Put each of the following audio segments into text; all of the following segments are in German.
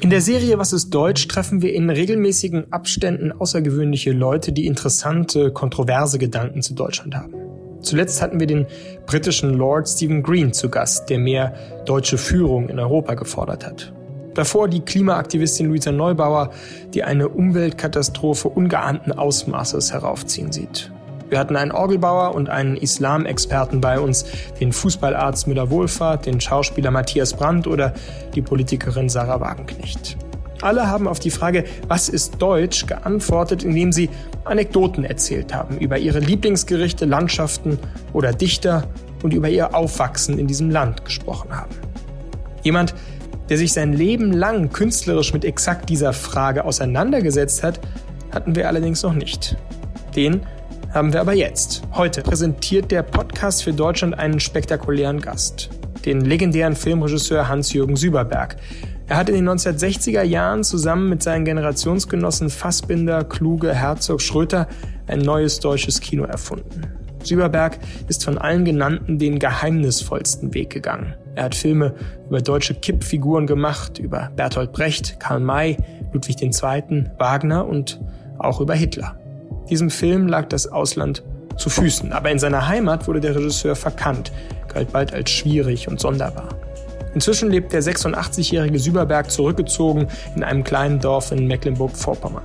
In der Serie Was ist Deutsch treffen wir in regelmäßigen Abständen außergewöhnliche Leute, die interessante, kontroverse Gedanken zu Deutschland haben. Zuletzt hatten wir den britischen Lord Stephen Green zu Gast, der mehr deutsche Führung in Europa gefordert hat. Davor die Klimaaktivistin Luisa Neubauer, die eine Umweltkatastrophe ungeahnten Ausmaßes heraufziehen sieht. Wir hatten einen Orgelbauer und einen Islamexperten bei uns, den Fußballarzt Müller-Wohlfahrt, den Schauspieler Matthias Brandt oder die Politikerin Sarah Wagenknecht. Alle haben auf die Frage, was ist Deutsch, geantwortet, indem sie Anekdoten erzählt haben über ihre Lieblingsgerichte, Landschaften oder Dichter und über ihr Aufwachsen in diesem Land gesprochen haben. Jemand, der sich sein Leben lang künstlerisch mit exakt dieser Frage auseinandergesetzt hat, hatten wir allerdings noch nicht. Den haben wir aber jetzt. Heute präsentiert der Podcast für Deutschland einen spektakulären Gast. Den legendären Filmregisseur Hans-Jürgen Süberberg. Er hat in den 1960er Jahren zusammen mit seinen Generationsgenossen Fassbinder, Kluge, Herzog, Schröter ein neues deutsches Kino erfunden. Süberberg ist von allen genannten den geheimnisvollsten Weg gegangen. Er hat Filme über deutsche Kippfiguren gemacht, über Bertolt Brecht, Karl May, Ludwig II., Wagner und auch über Hitler. Diesem Film lag das Ausland zu Füßen, aber in seiner Heimat wurde der Regisseur verkannt, galt bald als schwierig und sonderbar. Inzwischen lebt der 86-jährige Süberberg zurückgezogen in einem kleinen Dorf in Mecklenburg-Vorpommern.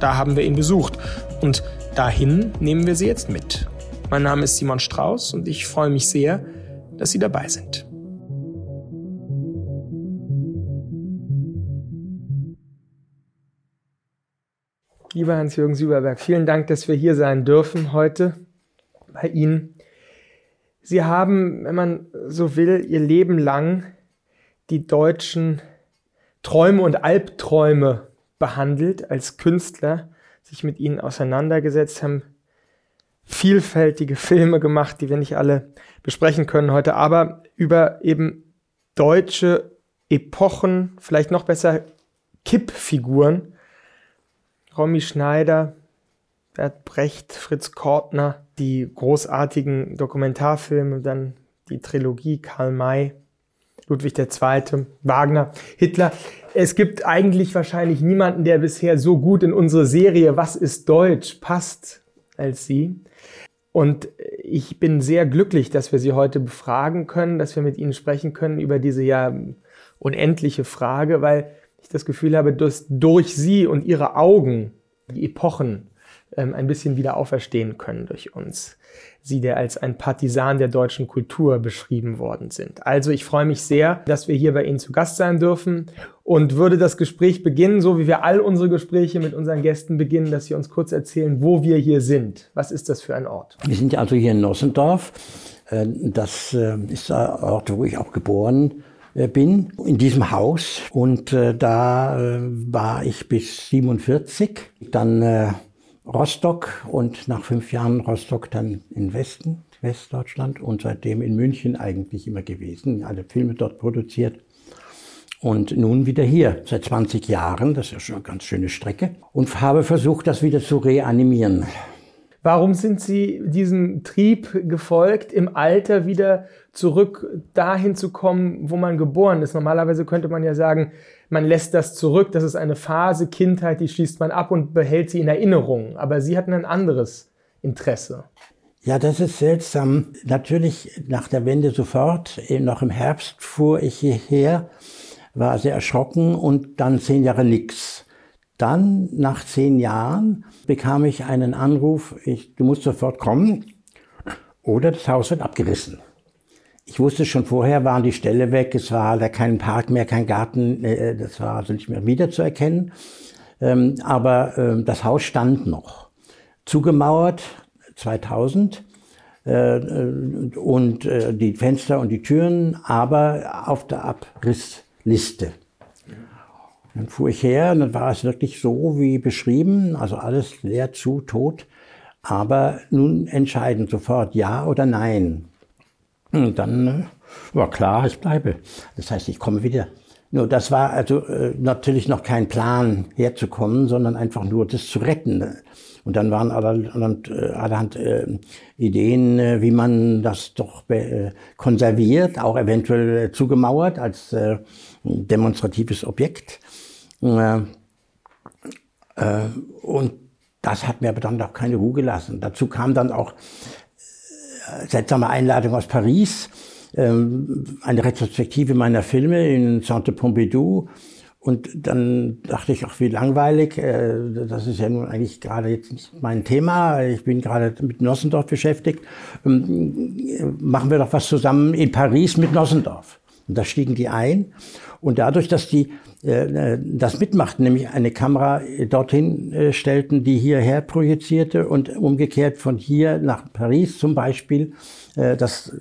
Da haben wir ihn besucht und dahin nehmen wir Sie jetzt mit. Mein Name ist Simon Strauß und ich freue mich sehr, dass Sie dabei sind. Lieber Hans-Jürgen Süberberg, vielen Dank, dass wir hier sein dürfen heute bei Ihnen. Sie haben, wenn man so will, Ihr Leben lang die deutschen Träume und Albträume behandelt als Künstler, sich mit ihnen auseinandergesetzt haben, vielfältige Filme gemacht, die wir nicht alle besprechen können heute, aber über eben deutsche Epochen, vielleicht noch besser Kippfiguren, Romy Schneider, Bert Brecht, Fritz Kortner, die großartigen Dokumentarfilme, dann die Trilogie Karl May, Ludwig II., Wagner, Hitler. Es gibt eigentlich wahrscheinlich niemanden, der bisher so gut in unsere Serie Was ist Deutsch passt als Sie. Und ich bin sehr glücklich, dass wir Sie heute befragen können, dass wir mit Ihnen sprechen können über diese ja unendliche Frage, weil ich das Gefühl habe, dass durch sie und ihre Augen die Epochen ähm, ein bisschen wieder auferstehen können durch uns. Sie, der als ein Partisan der deutschen Kultur beschrieben worden sind. Also ich freue mich sehr, dass wir hier bei Ihnen zu Gast sein dürfen und würde das Gespräch beginnen, so wie wir all unsere Gespräche mit unseren Gästen beginnen, dass Sie uns kurz erzählen, wo wir hier sind. Was ist das für ein Ort? Wir sind also hier in Nossendorf. Äh, das äh, ist der Ort, wo ich auch geboren bin bin, in diesem Haus. Und äh, da äh, war ich bis 47, dann äh, Rostock und nach fünf Jahren Rostock dann in Westen, Westdeutschland und seitdem in München eigentlich immer gewesen, alle Filme dort produziert. Und nun wieder hier, seit 20 Jahren, das ist schon eine ganz schöne Strecke, und habe versucht, das wieder zu reanimieren. Warum sind Sie diesem Trieb gefolgt, im Alter wieder zurück dahin zu kommen, wo man geboren ist? Normalerweise könnte man ja sagen, man lässt das zurück, das ist eine Phase, Kindheit, die schließt man ab und behält sie in Erinnerung. Aber Sie hatten ein anderes Interesse. Ja, das ist seltsam. Natürlich nach der Wende sofort, noch im Herbst fuhr ich hierher, war sehr erschrocken und dann zehn Jahre nichts. Dann, nach zehn Jahren, bekam ich einen Anruf, ich, du musst sofort kommen oder das Haus wird abgerissen. Ich wusste schon vorher, waren die Ställe weg, es war da kein Park mehr, kein Garten, äh, das war also nicht mehr wiederzuerkennen. Ähm, aber ähm, das Haus stand noch. Zugemauert, 2000, äh, und äh, die Fenster und die Türen, aber auf der Abrissliste. Dann fuhr ich her und dann war es wirklich so wie beschrieben, also alles leer zu, tot. Aber nun entscheiden sofort ja oder nein. Und dann äh, war klar, ich bleibe. Das heißt, ich komme wieder Nur das war also äh, natürlich noch kein Plan herzukommen, sondern einfach nur das zu retten. Und dann waren allerhand, äh, allerhand äh, Ideen, äh, wie man das doch äh, konserviert, auch eventuell zugemauert als demonstratives Objekt. Äh, und das hat mir aber dann doch keine Ruhe gelassen. Dazu kam dann auch äh, seltsame Einladung aus Paris, ähm, eine Retrospektive meiner Filme in Centre Pompidou. Und dann dachte ich, ach, wie langweilig, äh, das ist ja nun eigentlich gerade jetzt nicht mein Thema. Ich bin gerade mit Nossendorf beschäftigt. Ähm, machen wir doch was zusammen in Paris mit Nossendorf. Und da stiegen die ein. Und dadurch, dass die äh, das mitmachten, nämlich eine Kamera dorthin äh, stellten, die hierher projizierte und umgekehrt von hier nach Paris zum Beispiel, äh, das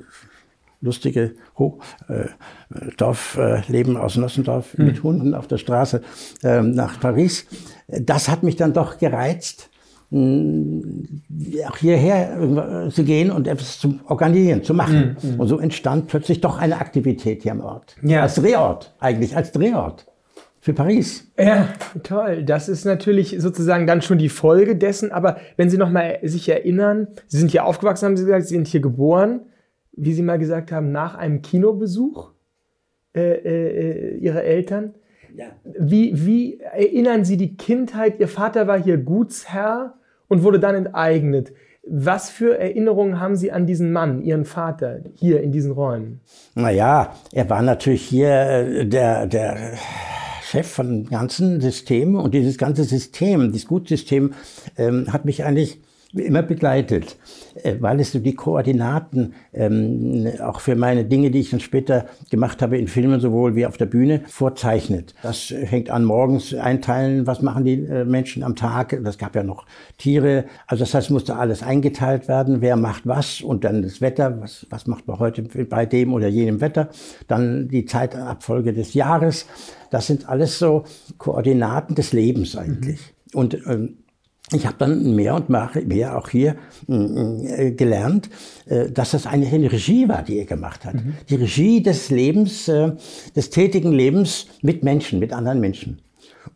lustige Ho äh, Dorfleben aus Nossendorf mhm. mit Hunden auf der Straße äh, nach Paris. Das hat mich dann doch gereizt, auch hierher zu gehen und etwas zu organisieren, zu machen. Mhm. Und so entstand plötzlich doch eine Aktivität hier am Ort. Ja. Als Drehort, eigentlich als Drehort für Paris. Ja, toll. Das ist natürlich sozusagen dann schon die Folge dessen. Aber wenn Sie noch mal sich erinnern, Sie sind hier aufgewachsen, haben Sie gesagt, Sie sind hier geboren, wie Sie mal gesagt haben, nach einem Kinobesuch äh, äh, Ihrer Eltern. Ja. Wie, wie erinnern Sie die Kindheit? Ihr Vater war hier Gutsherr und wurde dann enteignet. Was für Erinnerungen haben Sie an diesen Mann, Ihren Vater, hier in diesen Räumen? Naja, er war natürlich hier äh, der, der Chef von dem ganzen System und dieses ganze System, dieses Gutsystem, ähm, hat mich eigentlich immer begleitet, äh, weil es so die Koordinaten ähm, auch für meine Dinge, die ich dann später gemacht habe in Filmen sowohl wie auf der Bühne, vorzeichnet. Das fängt an morgens einteilen, was machen die äh, Menschen am Tag. Das gab ja noch Tiere. Also das heißt, musste alles eingeteilt werden, wer macht was und dann das Wetter, was, was macht man heute bei dem oder jenem Wetter. Dann die Zeitabfolge des Jahres. Das sind alles so Koordinaten des Lebens eigentlich. Mhm. Und ähm, ich habe dann mehr und mehr auch hier äh, gelernt, äh, dass das eigentlich eine Regie war, die er gemacht hat. Mhm. Die Regie des Lebens, äh, des tätigen Lebens mit Menschen, mit anderen Menschen.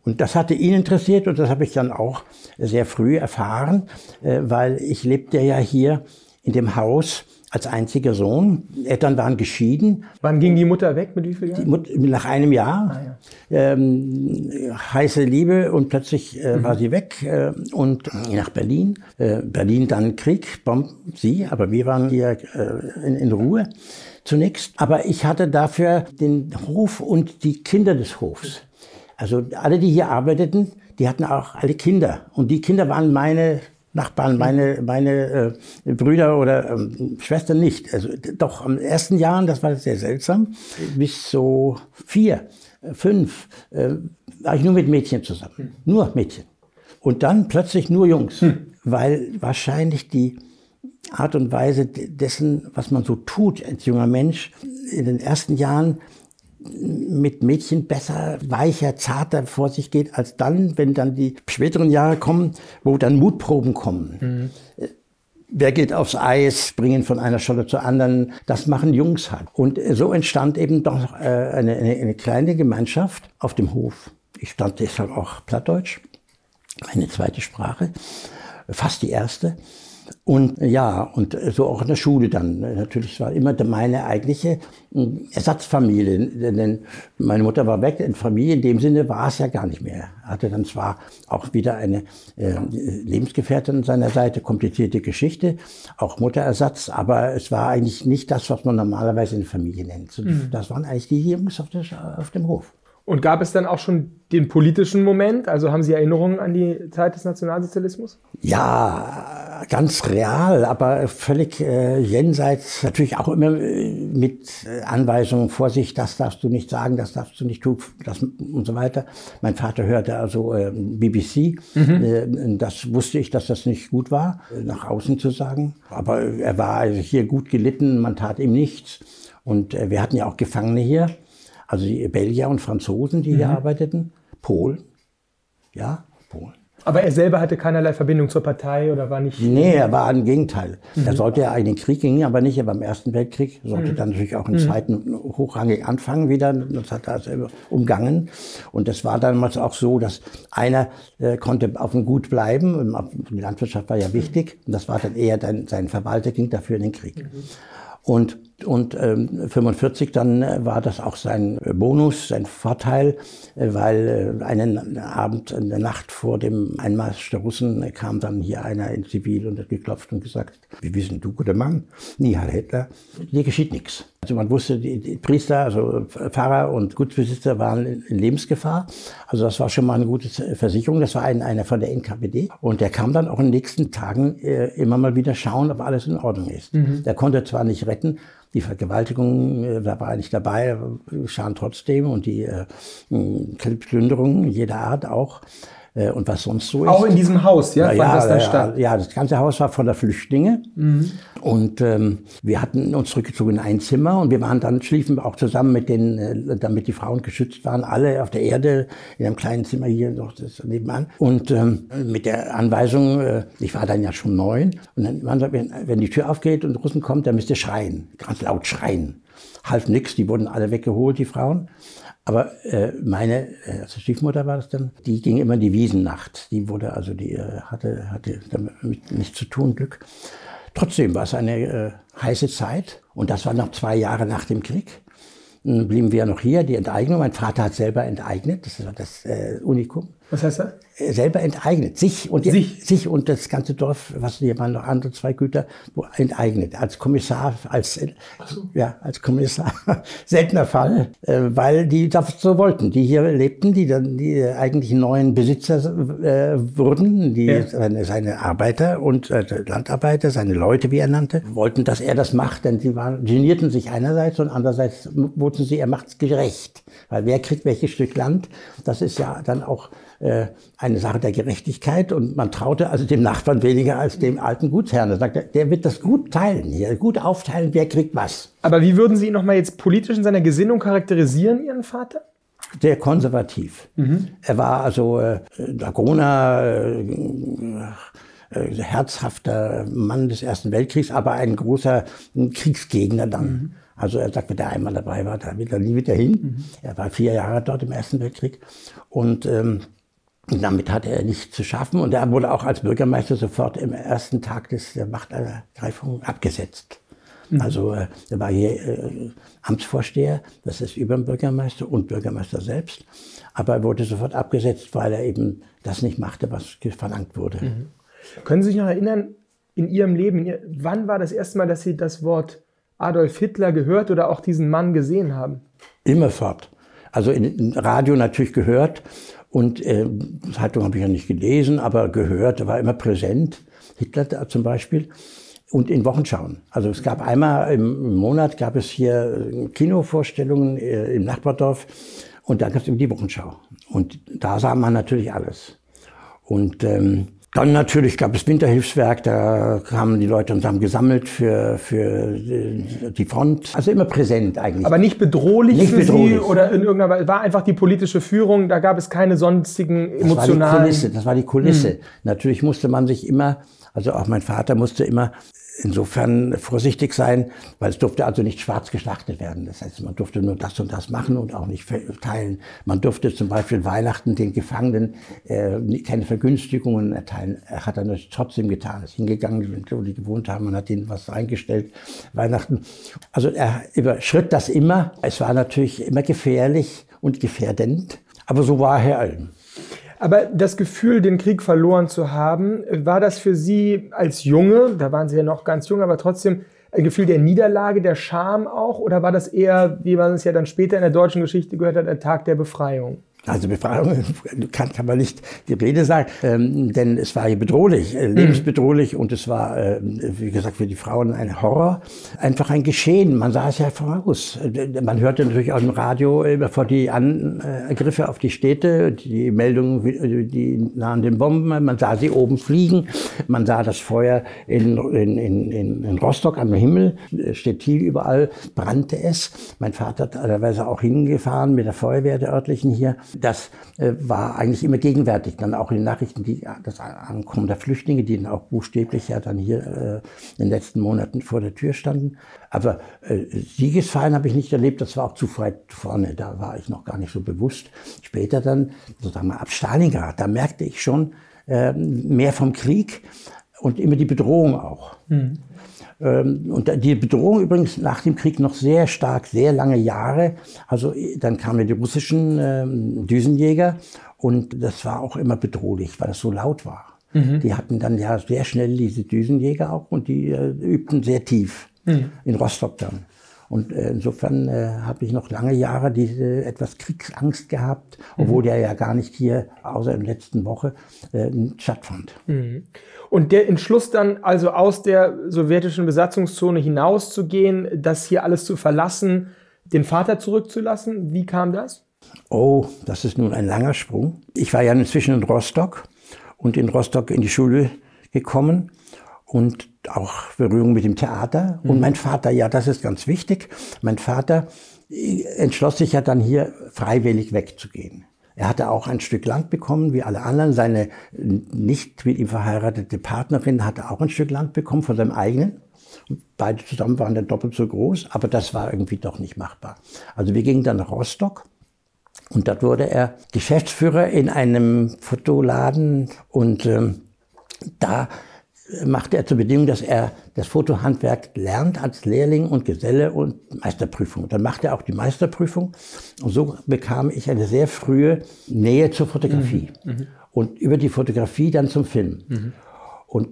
Und das hatte ihn interessiert und das habe ich dann auch sehr früh erfahren, weil ich lebte ja hier in dem Haus als einziger Sohn. Eltern waren geschieden. Wann ging die Mutter weg? Mit wie viel Jahren? Mut, nach einem Jahr. Ah, ja. ähm, heiße Liebe und plötzlich äh, mhm. war sie weg äh, und nach Berlin. Äh, Berlin dann Krieg, Bomben, sie, aber wir waren hier äh, in, in Ruhe zunächst. Aber ich hatte dafür den Hof und die Kinder des Hofs. Also alle, die hier arbeiteten, die hatten auch alle Kinder. Und die Kinder waren meine Nachbarn, meine, meine äh, Brüder oder ähm, Schwestern nicht. Also doch am ersten Jahren, das war sehr seltsam, bis so vier, äh, fünf, äh, war ich nur mit Mädchen zusammen. Hm. Nur Mädchen. Und dann plötzlich nur Jungs, hm. weil wahrscheinlich die Art und Weise dessen, was man so tut als junger Mensch, in den ersten Jahren mit Mädchen besser, weicher, zarter vor sich geht, als dann, wenn dann die späteren Jahre kommen, wo dann Mutproben kommen. Mhm. Wer geht aufs Eis, springen von einer Scholle zur anderen, das machen Jungs halt. Und so entstand eben doch äh, eine, eine, eine kleine Gemeinschaft auf dem Hof. Ich stand deshalb auch Plattdeutsch, meine zweite Sprache, fast die erste. Und ja, und so auch in der Schule dann. Natürlich war immer meine eigentliche hm, Ersatzfamilie, denn meine Mutter war weg. In Familie in dem Sinne war es ja gar nicht mehr. Hatte dann zwar auch wieder eine äh, Lebensgefährtin an seiner Seite, komplizierte Geschichte, auch Mutterersatz, aber es war eigentlich nicht das, was man normalerweise in Familie nennt. Mhm. Das waren eigentlich die Jungs auf, der, auf dem Hof. Und gab es dann auch schon den politischen Moment? Also haben Sie Erinnerungen an die Zeit des Nationalsozialismus? Ja, ganz real, aber völlig äh, jenseits, natürlich auch immer äh, mit äh, Anweisungen, Vorsicht, das darfst du nicht sagen, das darfst du nicht tun, das und so weiter. Mein Vater hörte also äh, BBC, mhm. äh, das wusste ich, dass das nicht gut war, äh, nach außen zu sagen. Aber er war hier gut gelitten, man tat ihm nichts. Und wir hatten ja auch Gefangene hier also die Belgier und Franzosen, die mhm. hier arbeiteten, Polen, ja, Polen. Aber er selber hatte keinerlei Verbindung zur Partei oder war nicht. Nee, er war im Gegenteil. Mhm. Er sollte ja einen Krieg ging aber nicht, er war im Ersten Weltkrieg, sollte mhm. dann natürlich auch im mhm. Zweiten hochrangig anfangen wieder. Das hat er also umgangen. Und das war damals auch so, dass einer äh, konnte auf dem Gut bleiben. Die Landwirtschaft war ja wichtig. Und das war dann eher dann, sein Verwalter ging dafür in den Krieg. Mhm. Und und ähm, 45 dann äh, war das auch sein Bonus, sein Vorteil, äh, weil äh, einen Abend, in der Nacht vor dem Einmarsch der Russen äh, kam dann hier einer in Zivil und hat geklopft und gesagt, wie wissen du, guter Mann? Nie, Herr Hitler, dir geschieht nichts. Also man wusste, die, die, Priester, also Pfarrer und Gutsbesitzer waren in, in, Lebensgefahr. Also das war schon mal eine gute Versicherung. Das war ein, einer von der NKPD. Und der kam dann auch in den nächsten Tagen äh, immer mal wieder schauen, ob alles in Ordnung ist. Mhm. Der konnte zwar nicht retten, die Vergewaltigung, äh, da war nicht dabei, schauen trotzdem und die äh, Plünderungen jeder Art auch. Äh, und was sonst so ist. Auch in diesem Haus, ja? ja, das, dann statt? ja, das ganze Haus war voller Flüchtlinge. Mhm. Und ähm, wir hatten uns zurückgezogen in ein Zimmer und wir waren dann, schliefen auch zusammen mit den, äh, damit die Frauen geschützt waren, alle auf der Erde in einem kleinen Zimmer hier noch das nebenan. Und ähm, mit der Anweisung, äh, ich war dann ja schon neun, und dann, man sagt, wenn, wenn die Tür aufgeht und Russen kommt, dann müsst ihr schreien, ganz laut schreien. Half nix, die wurden alle weggeholt, die Frauen. Aber äh, meine äh, also Stiefmutter war das dann, die ging immer in die Wiesennacht. Die wurde also, die äh, hatte, hatte damit nichts zu tun, Glück. Trotzdem war es eine äh, heiße Zeit und das war noch zwei Jahre nach dem Krieg. Dann blieben wir noch hier, die Enteignung. Mein Vater hat selber enteignet, das ist das äh, Unikum. Was heißt das? Äh, selber enteignet. Sich und, sich. sich und das ganze Dorf, was hier waren noch andere zwei Güter, enteignet. Als Kommissar, als, so. ja, als Kommissar. Seltener Fall, äh, weil die das so wollten. Die hier lebten, die dann die eigentlichen neuen Besitzer äh, wurden, die ja. seine, seine Arbeiter und äh, Landarbeiter, seine Leute, wie er nannte, wollten, dass er das macht, denn sie waren, genierten sich einerseits und andererseits wurden sie, er macht's gerecht. Weil wer kriegt welches Stück Land? Das ist ja dann auch äh, eine Sache der Gerechtigkeit und man traute also dem Nachbarn weniger als dem alten Gutsherrn. Er sagte, der wird das gut teilen hier, gut aufteilen, wer kriegt was. Aber wie würden Sie ihn nochmal jetzt politisch in seiner Gesinnung charakterisieren, Ihren Vater? Sehr konservativ. Mhm. Er war also äh, Dragoner, äh, äh, herzhafter Mann des Ersten Weltkriegs, aber ein großer Kriegsgegner dann. Mhm. Also er sagt, wenn der einmal dabei war, dann wird er nie wieder hin. Mhm. Er war vier Jahre dort im Ersten Weltkrieg und ähm, damit hatte er nichts zu schaffen und er wurde auch als Bürgermeister sofort im ersten Tag des, der Machtergreifung abgesetzt. Mhm. Also äh, er war hier äh, Amtsvorsteher, das ist über dem Bürgermeister und Bürgermeister selbst. Aber er wurde sofort abgesetzt, weil er eben das nicht machte, was verlangt wurde. Mhm. Können Sie sich noch erinnern, in Ihrem Leben, wann war das erste Mal, dass Sie das Wort Adolf Hitler gehört oder auch diesen Mann gesehen haben? Immerfort. Also in Radio natürlich gehört und äh, Zeitung habe ich ja nicht gelesen, aber gehört, war immer präsent. Hitler da zum Beispiel. Und in Wochenschauen. Also es gab einmal im Monat gab es hier äh, Kinovorstellungen äh, im Nachbardorf und da gab es eben die Wochenschau. Und da sah man natürlich alles. Und ähm, dann natürlich gab es Winterhilfswerk, da kamen die Leute und haben gesammelt für, für die Front. Also immer präsent eigentlich. Aber nicht bedrohlich nicht für bedrohlich. Sie oder in irgendeiner Weise. War einfach die politische Führung, da gab es keine sonstigen emotionalen... Das war die Kulisse, das war die Kulisse. Hm. Natürlich musste man sich immer, also auch mein Vater musste immer insofern vorsichtig sein, weil es durfte also nicht schwarz geschlachtet werden. Das heißt, man durfte nur das und das machen und auch nicht teilen. Man durfte zum Beispiel Weihnachten den Gefangenen äh, keine Vergünstigungen erteilen. Er hat dann trotzdem getan. Ist hingegangen, wo die gewohnt haben, man hat ihnen was eingestellt. Weihnachten. Also er überschritt das immer. Es war natürlich immer gefährlich und gefährdend. Aber so war Herr Alm. Aber das Gefühl, den Krieg verloren zu haben, war das für Sie als Junge, da waren Sie ja noch ganz jung, aber trotzdem ein Gefühl der Niederlage, der Scham auch? Oder war das eher, wie man es ja dann später in der deutschen Geschichte gehört hat, ein Tag der Befreiung? Also Befreiung kann, kann man nicht die Rede sagen, ähm, denn es war hier bedrohlich, äh, lebensbedrohlich und es war, äh, wie gesagt, für die Frauen ein Horror. Einfach ein Geschehen, man sah es ja voraus. Äh, man hörte natürlich auch im Radio immer vor die Angriffe auf die Städte, die Meldungen, die nahen den Bomben, man sah sie oben fliegen, man sah das Feuer in, in, in, in Rostock am Himmel, Stettil überall. Brannte es. Mein Vater hat teilweise auch hingefahren mit der Feuerwehr der örtlichen hier Das äh, war eigentlich immer gegenwärtig. Dann auch in den Nachrichten, die, das Ankommen der Flüchtlinge, die dann auch buchstäblich ja dann hier äh, in den letzten Monaten vor der Tür standen. Aber äh, Siegesfeiern habe ich nicht erlebt, das war auch zu weit vorne, da war ich noch gar nicht so bewusst. Später dann, sozusagen mal ab Stalingrad, da merkte ich schon äh, mehr vom Krieg und immer die Bedrohung auch. Mhm. Ähm, und die Bedrohung übrigens nach dem Krieg noch sehr stark, sehr lange Jahre. Also dann kamen die russischen ähm, Düsenjäger und das war auch immer bedrohlich, weil es so laut war. Mhm. Die hatten dann ja sehr schnell diese Düsenjäger auch und die äh, übten sehr tief mhm. in Rostock dann. Und äh, insofern äh, habe ich noch lange Jahre diese etwas Kriegsangst gehabt, obwohl mhm. der ja gar nicht hier, außer in der letzten Woche, äh, stattfand. Mhm. Und der Entschluss dann also aus der sowjetischen Besatzungszone hinauszugehen, das hier alles zu verlassen, den Vater zurückzulassen, wie kam das? Oh, das ist nun ein langer Sprung. Ich war ja inzwischen in Rostock und in Rostock in die Schule gekommen und auch Berührung mit dem Theater. Mhm. Und mein Vater, ja, das ist ganz wichtig. Mein Vater äh, entschloss sich ja dann hier freiwillig wegzugehen. Er hatte auch ein Stück Land bekommen, wie alle anderen. Seine nicht mit ihm verheiratete Partnerin hatte auch ein Stück Land bekommen von seinem eigenen. beide zusammen waren dann doppelt so groß, aber das war irgendwie doch nicht machbar. Also wir gingen dann nach Rostock und dort wurde er Geschäftsführer in einem Fotoladen und ähm, da machte er zur Bedingung, dass er das Fotohandwerk lernt als Lehrling und Geselle und Meisterprüfung. Dann machte er auch die Meisterprüfung und so bekam ich eine sehr frühe Nähe zur Fotografie mhm. mhm. und über die Fotografie dann zum Film. Mhm. Und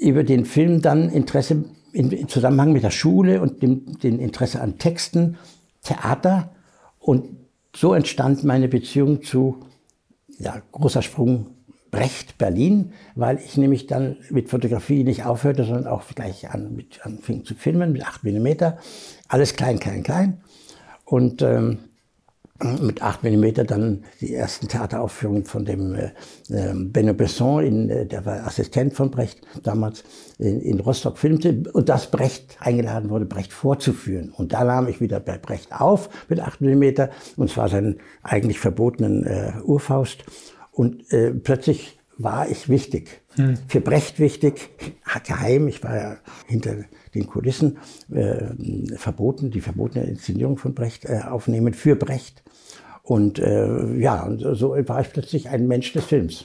über den Film dann Interesse in, Zusammenhang mit der Schule und dem den Interesse an Texten, Theater und so entstand meine Beziehung zu ja, großer Sprung Brecht Berlin, weil ich nämlich dann mit Fotografie nicht aufhörte, sondern auch gleich an, mit, anfing zu filmen mit 8 mm. Alles klein, klein, klein. Und ähm, mit 8 mm dann die ersten Theateraufführungen von dem äh, ähm, Benno Besson, in, äh, der war Assistent von Brecht damals, in, in Rostock filmte und das Brecht eingeladen wurde, Brecht vorzuführen. Und da nahm ich wieder bei Brecht auf mit 8 mm und zwar seinen eigentlich verbotenen äh, Urfaust. Und äh, plötzlich war ich wichtig. Hm. Für Brecht wichtig, geheim. Ich war ja hinter den Kulissen äh, verboten, die verbotene Inszenierung von Brecht äh, aufnehmen für Brecht. Und äh, ja, und so war ich plötzlich ein Mensch des Films.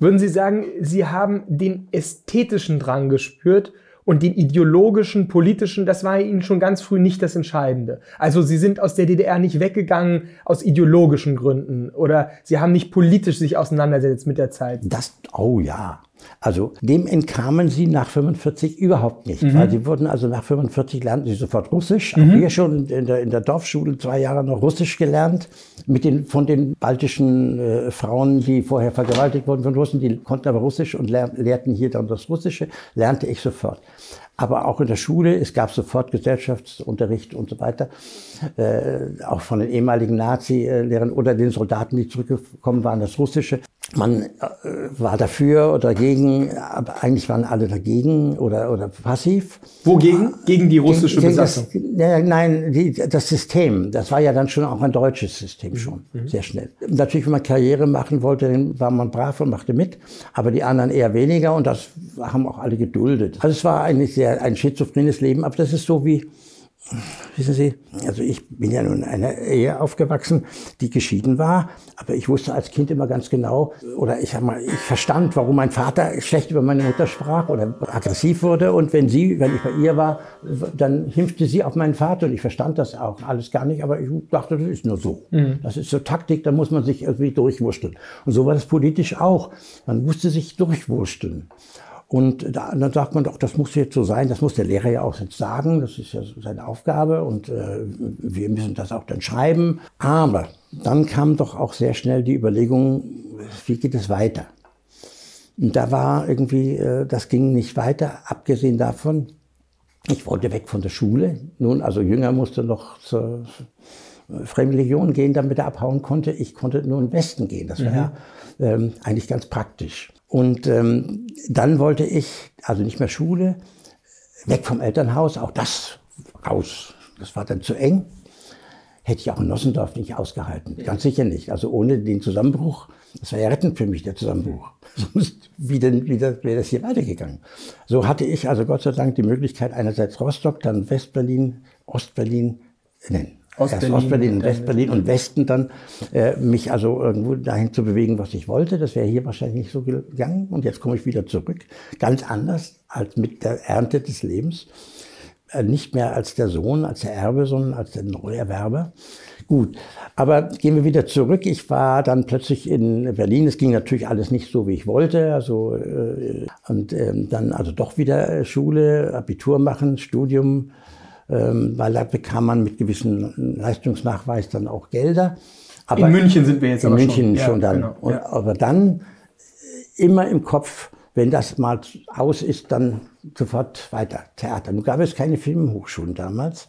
Würden Sie sagen, Sie haben den ästhetischen Drang gespürt und den ideologischen, politischen, das war ihnen schon ganz früh nicht das Entscheidende. Also sie sind aus der DDR nicht weggegangen aus ideologischen Gründen oder sie haben nicht politisch sich auseinandergesetzt mit der Zeit. Das, oh ja. Also dem entkamen sie nach 45 überhaupt nicht, mhm. weil sie wurden also nach 45 lernten sie sofort Russisch. Mhm. Auch wir schon in der, in der Dorfschule zwei Jahre noch Russisch gelernt mit den von den baltischen äh, Frauen, die vorher vergewaltigt wurden von Russen, die konnten aber Russisch und lehr lehrten hier dann das Russische, lernte ich sofort aber auch in der Schule. Es gab sofort Gesellschaftsunterricht und so weiter, äh, auch von den ehemaligen Nazi-Lehrern oder den Soldaten, die zurückgekommen waren, das Russische. Man äh, war dafür oder dagegen, aber eigentlich waren alle dagegen oder, oder passiv. Wogegen? Gegen die russische gegen, Besatzung? Das, nein, die, das System. Das war ja dann schon auch ein deutsches System schon, mhm. sehr schnell. Natürlich, wenn man Karriere machen wollte, dann war man brav und machte mit, aber die anderen eher weniger und das haben auch alle geduldet. Also es war eigentlich sehr ein schizophrenes Leben, aber das ist so wie, wissen Sie, also ich bin ja nun in einer Ehe aufgewachsen, die geschieden war, aber ich wusste als Kind immer ganz genau, oder ich mal, ich verstand, warum mein Vater schlecht über meine Mutter sprach oder aggressiv wurde und wenn sie, wenn ich bei ihr war, dann himpfte sie auf meinen Vater und ich verstand das auch alles gar nicht, aber ich dachte, das ist nur so. Mhm. Das ist so Taktik, da muss man sich irgendwie durchwursteln. Und so war das politisch auch. Man musste sich durchwursteln. Und da, dann sagt man doch, das muss jetzt so sein, das muss der Lehrer ja auch jetzt sagen, das ist ja seine Aufgabe und äh, wir müssen das auch dann schreiben. Aber dann kam doch auch sehr schnell die Überlegung, wie geht es weiter? Und da war irgendwie, äh, das ging nicht weiter, abgesehen davon, ich wollte weg von der Schule. Nun, also Jünger musste noch zur Fremdenlegion gehen, damit er abhauen konnte. Ich konnte nur in den Westen gehen. Das war mhm. ja ähm, eigentlich ganz praktisch. Und ähm, dann wollte ich, also nicht mehr Schule, weg vom Elternhaus, auch das raus. Das war dann zu eng. hätte ich auch in Nossendorf nicht ausgehalten. Ganz sicher nicht. Also ohne den Zusammenbruch, das war ja rettend für mich, der Zusammenbruch. Sonst, wie denn, wie das, wäre das hier weitergegangen? So hatte ich also Gott sei Dank die Möglichkeit, einerseits Rostock, dann Westberlin, Ostberlin, nein, Ostberlin, Ostberlin und Westberlin und Westen dann, äh, mich also irgendwo dahin zu bewegen, was ich wollte. Das wäre hier wahrscheinlich nicht so gegangen. Und jetzt komme ich wieder zurück. Ganz anders als mit der Ernte des Lebens. Äh, nicht mehr als der Sohn, als der Erbe, sondern als der Neuerwerber. Gut, aber gehen wir wieder zurück. Ich war dann plötzlich in Berlin. Es ging natürlich alles nicht so, wie ich wollte. Also äh, und ähm, dann also doch wieder äh, Schule, Abitur machen, Studium, weil da bekam man mit gewissen Leistungsnachweis dann auch Gelder. Aber in München sind wir jetzt in aber München schon, schon ja, dann. Genau, und, ja. Aber dann immer im Kopf, wenn das mal aus ist, dann sofort weiter Theater. Nun gab es keine Filmhochschulen damals.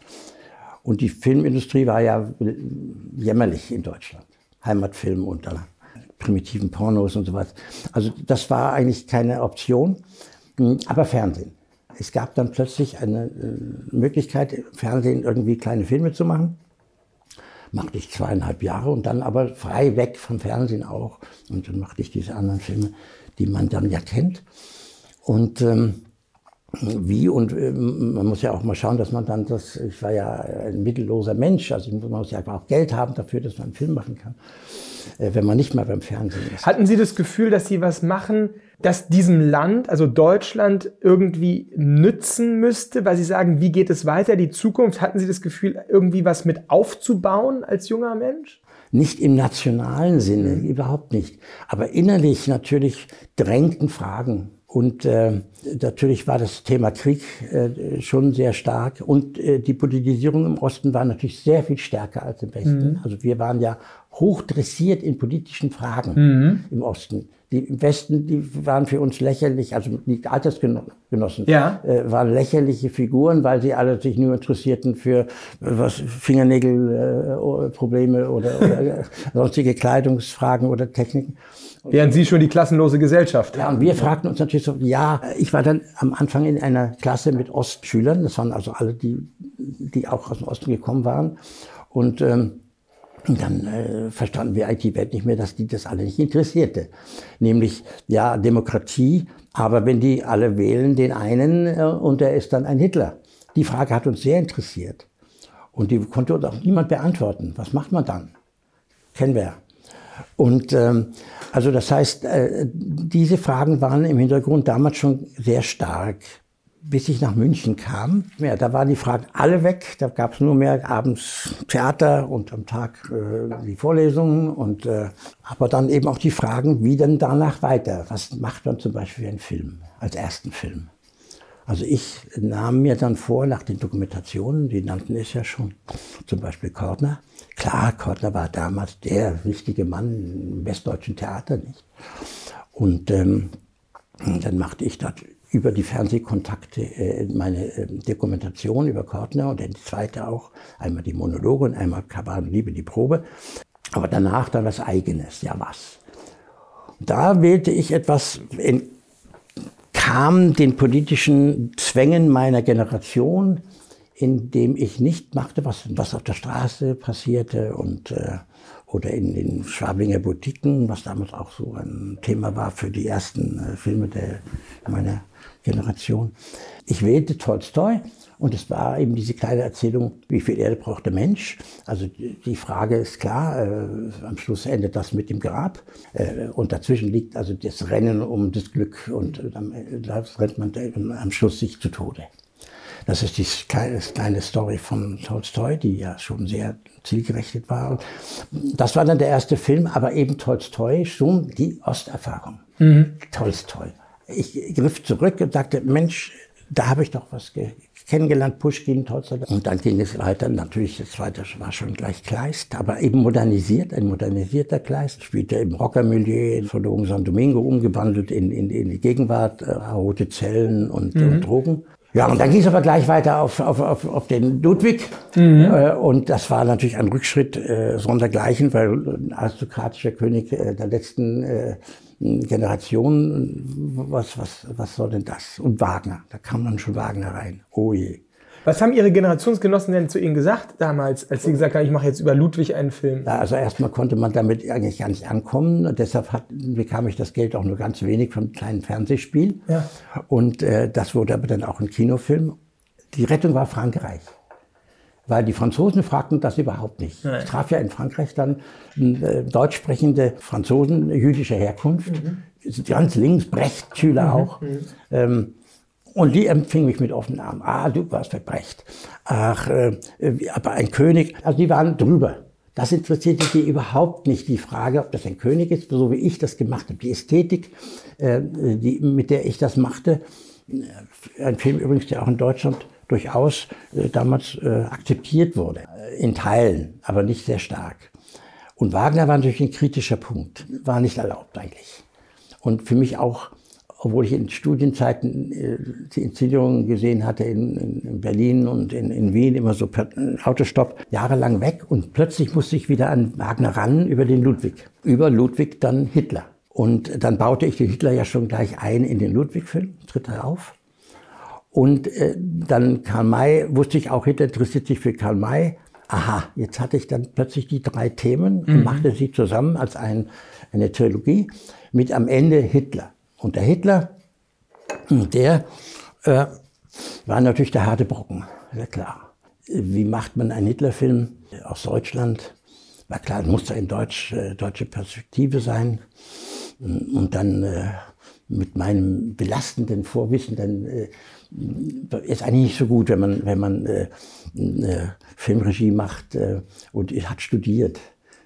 Und die Filmindustrie war ja jämmerlich in Deutschland. Heimatfilm und dann primitiven Pornos und sowas. Also das war eigentlich keine Option. Aber Fernsehen. Es gab dann plötzlich eine äh, Möglichkeit, im Fernsehen irgendwie kleine Filme zu machen. Machte ich zweieinhalb Jahre und dann aber frei weg vom Fernsehen auch. Und dann machte ich diese anderen Filme, die man dann ja kennt. Und ähm, wie und äh, man muss ja auch mal schauen, dass man dann das, ich war ja ein mittelloser Mensch, also man muss ja auch Geld haben dafür, dass man einen Film machen kann, äh, wenn man nicht mal beim Fernsehen ist. Hatten Sie das Gefühl, dass Sie was machen, das diesem Land, also Deutschland, irgendwie nützen müsste, weil Sie sagen, wie geht es weiter, die Zukunft? Hatten Sie das Gefühl, irgendwie was mit aufzubauen als junger Mensch? Nicht im nationalen Sinne, überhaupt nicht. Aber innerlich natürlich drängten Fragen und äh, natürlich war das Thema Krieg äh, schon sehr stark. Und äh, die Politisierung im Osten war natürlich sehr viel stärker als im Westen. Mhm. Also wir waren ja hoch dressiert in politischen Fragen mhm. im Osten. Die im Westen, die waren für uns lächerlich, also die Altersgenossen ja. äh, waren lächerliche Figuren, weil sie alle sich nur interessierten für was Fingernägelprobleme äh, oder, oder sonstige Kleidungsfragen oder Techniken. Während Sie schon die klassenlose Gesellschaft Ja, und wir fragten uns natürlich so, ja, ich war dann am Anfang in einer Klasse mit Ostschülern, das waren also alle, die, die auch aus dem Osten gekommen waren. Und ähm, dann äh, verstanden wir IT-Welt nicht mehr, dass die das alle nicht interessierte. Nämlich, ja, Demokratie, aber wenn die alle wählen den einen äh, und der ist dann ein Hitler. Die Frage hat uns sehr interessiert. Und die konnte uns auch niemand beantworten. Was macht man dann? Kennen wir. Und ähm, also das heißt, äh, diese Fragen waren im Hintergrund damals schon sehr stark. Bis ich nach München kam, ja, da waren die Fragen alle weg. Da gab es nur mehr abends Theater und am Tag äh, die Vorlesungen. Und, äh, aber dann eben auch die Fragen, wie denn danach weiter? Was macht man zum Beispiel für einen Film, als ersten Film? Also ich nahm mir dann vor, nach den Dokumentationen, die nannten es ja schon, zum Beispiel Kortner. Klar, Kortner war damals der wichtige Mann im westdeutschen Theater, nicht? Und ähm, dann machte ich dort über die Fernsehkontakte äh, meine äh, Dokumentation über Kortner und dann die zweite auch, einmal die Monologe und einmal Kabal und Liebe, die Probe. Aber danach dann was Eigenes, ja was. Da wählte ich etwas kam den politischen Zwängen meiner Generation, indem ich nicht machte, was, was auf der Straße passierte und äh, oder in den Schwabinger Boutiquen, was damals auch so ein Thema war für die ersten äh, Filme der, meiner Generation. Ich wählte Tolstoi und es war eben diese kleine Erzählung, wie viel Erde braucht der Mensch? Also die Frage ist klar, äh, am Schluss endet das mit dem Grab. Äh, und dazwischen liegt also das Rennen um das Glück und äh, dann rennt man am Schluss sich zu Tode. Das ist die kleine, Story von Tolstoi, die ja schon sehr zielgerichtet war. Das war dann der erste Film, aber eben Tolstoi, schon die Osterfahrung. Mhm. Tolstoi. Ich griff zurück und sagte, Mensch, da habe ich doch was kennengelernt, Pushkin, Tolstoi. Und dann ging es weiter. Natürlich, das zweite war schon gleich Kleist, aber eben modernisiert, ein modernisierter Kleist. Spielte im Rockermilieu von der San Domingo umgewandelt in, in, in die Gegenwart, äh, rote Zellen und, mhm. und Drogen. Ja, und dann ging es aber gleich weiter auf, auf, auf, auf den Ludwig. Mhm. Äh, und das war natürlich ein Rückschritt äh, sondergleichen, weil ein aristokratischer König äh, der letzten äh, Generation, was, was, was soll denn das? Und Wagner, da kam dann schon Wagner rein. Oh je. Was haben Ihre Generationsgenossen denn zu Ihnen gesagt damals, als Sie gesagt haben, ich mache jetzt über Ludwig einen Film? Ja, also erstmal konnte man damit eigentlich gar nicht ankommen. Und deshalb hat, bekam ich das Geld auch nur ganz wenig vom kleinen Fernsehspiel. Ja. Und äh, das wurde aber dann auch ein Kinofilm. Die Rettung war Frankreich. Weil die Franzosen fragten das überhaupt nicht. Nein. Ich traf ja in Frankreich dann äh, deutsch sprechende Franzosen jüdischer Herkunft, mhm. ganz links, Brecht-Schüler mhm. auch. Mhm. Ähm, und die empfing mich mit offenen Armen. Ah, du warst für Brecht. Ach, äh, aber ein König. Also die waren drüber. Das interessierte die überhaupt nicht, die Frage, ob das ein König ist, so wie ich das gemacht habe. Die Ästhetik, äh, die, mit der ich das machte, äh, ein Film übrigens, der auch in Deutschland durchaus äh, damals äh, akzeptiert wurde. Äh, in Teilen, aber nicht sehr stark. Und Wagner war natürlich ein kritischer Punkt. War nicht erlaubt eigentlich. Und für mich auch obwohl ich in Studienzeiten äh, die Inszenierungen gesehen hatte in, in Berlin und in, in, Wien, immer so per Autostopp, jahrelang weg. Und plötzlich musste ich wieder an Wagner ran über den Ludwig. Über Ludwig dann Hitler. Und dann baute ich den Hitler ja schon gleich ein in den Ludwig-Film, tritt er auf. Und äh, dann Karl May, wusste ich auch, Hitler interessiert sich für Karl May. Aha, jetzt hatte ich dann plötzlich die drei Themen und mhm. machte sie zusammen als ein, eine Trilogie mit am Ende Hitler. Und der Hitler, der äh, war natürlich der harte Brocken, sehr klar. Wie macht man einen Hitlerfilm aus Deutschland? War klar, muss in Deutsch, äh, deutsche Perspektive sein. Und dann äh, mit meinem belastenden Vorwissen, dann äh, ist eigentlich nicht so gut, wenn man, wenn man äh, äh, Filmregie macht äh, und hat studiert.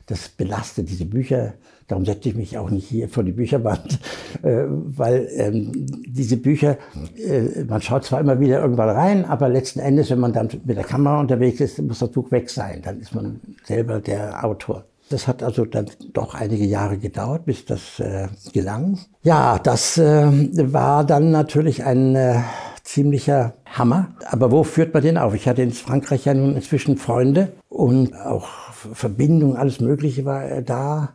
Das belastet diese Bücher Darum setze ich mich auch nicht hier vor die Bücherwand, äh, weil ähm, diese Bücher, äh, man schaut zwar immer wieder irgendwann rein, aber letzten Endes, wenn man dann mit der Kamera unterwegs ist, muss das Buch weg sein. Dann ist man selber der Autor. Das hat also dann doch einige Jahre gedauert, bis das äh, gelang. Ja, das äh, war dann natürlich ein äh, ziemlicher Hammer. Aber wo führt man den auf? Ich hatte in Frankreich ja nun inzwischen Freunde und auch Verbindung, alles Mögliche war äh, da.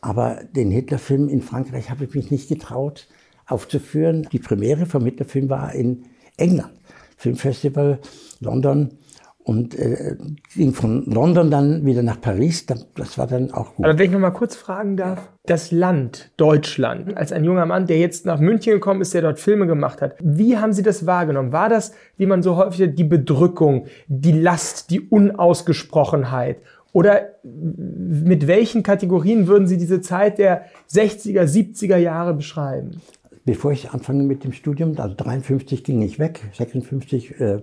Aber den Hitlerfilm in Frankreich habe ich mich nicht getraut aufzuführen. Die Premiere vom Hitlerfilm war in England, Filmfestival London und äh, ging von London dann wieder nach Paris. Das war dann auch gut. Aber wenn ich noch mal kurz fragen darf, das Land Deutschland, als ein junger Mann, der jetzt nach München gekommen ist, der dort Filme gemacht hat, wie haben Sie das wahrgenommen? War das, wie man so häufig die Bedrückung, die Last, die Unausgesprochenheit oder mit welchen Kategorien würden Sie diese Zeit der 60er, 70er Jahre beschreiben? Bevor ich anfange mit dem Studium, also 53 ging ich weg, 56 äh,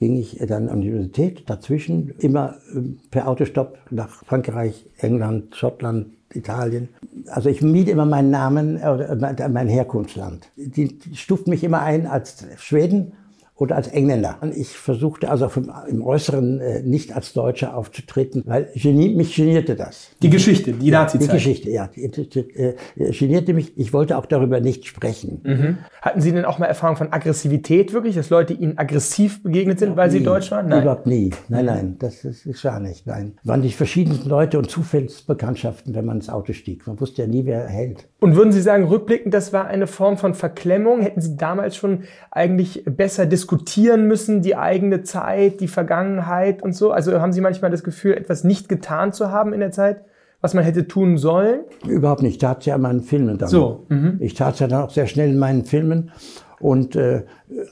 ging ich dann an die Universität, dazwischen immer äh, per Autostopp nach Frankreich, England, Schottland, Italien. Also ich miet immer meinen Namen, äh, mein Herkunftsland. Die stuft mich immer ein als Schweden oder als Engländer. Ich versuchte also im Äußeren äh, nicht als Deutscher aufzutreten, weil mich genierte das. Die Geschichte, die Nazi-Zeit. Die Geschichte, ja. Äh, genierte mich. Ich wollte auch darüber nicht sprechen. Mhm. Hatten Sie denn auch mal Erfahrung von Aggressivität wirklich, dass Leute Ihnen aggressiv begegnet sind, weil nie. Sie deutsch waren? Nein. Überhaupt nie. Nein, nein, das ist, ist gar nicht. Nein. Waren die verschiedensten Leute und Zufallsbekanntschaften, wenn man ins Auto stieg. Man wusste ja nie, wer hält. Und würden Sie sagen, rückblickend, das war eine Form von Verklemmung? Hätten Sie damals schon eigentlich besser diskutieren müssen, die eigene Zeit, die Vergangenheit und so? Also haben Sie manchmal das Gefühl, etwas nicht getan zu haben in der Zeit? was man hätte tun sollen? Überhaupt nicht. Ich tat es ja in meinen Filmen dann. So. Mhm. Ich tat es ja dann auch sehr schnell in meinen Filmen und äh,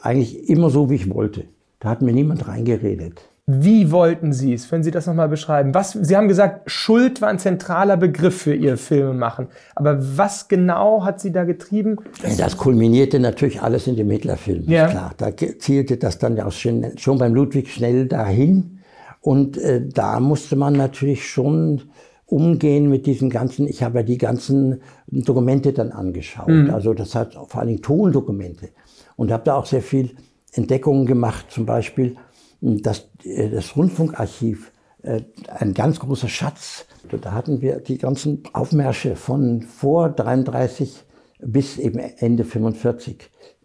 eigentlich immer so, wie ich wollte. Da hat mir niemand reingeredet. Wie wollten Sie es? Können Sie das nochmal beschreiben? Was, Sie haben gesagt, Schuld war ein zentraler Begriff für Ihr Filmemachen. Aber was genau hat Sie da getrieben? Das, kulminierte natürlich alles in dem Hitlerfilm. Ja. Klar, da zielte das dann ja auch schon, schon beim Ludwig schnell dahin. Und äh, da musste man natürlich schon umgehen mit diesen ganzen, ich habe ja die ganzen Dokumente dann angeschaut. Mhm. Also das hat vor allen Dingen Tondokumente. Und habe da auch sehr viel Entdeckungen gemacht, zum Beispiel das, äh, das Rundfunkarchiv, äh, ein ganz großer Schatz. Da hatten wir die ganzen Aufmärsche von vor 33 bis eben Ende 45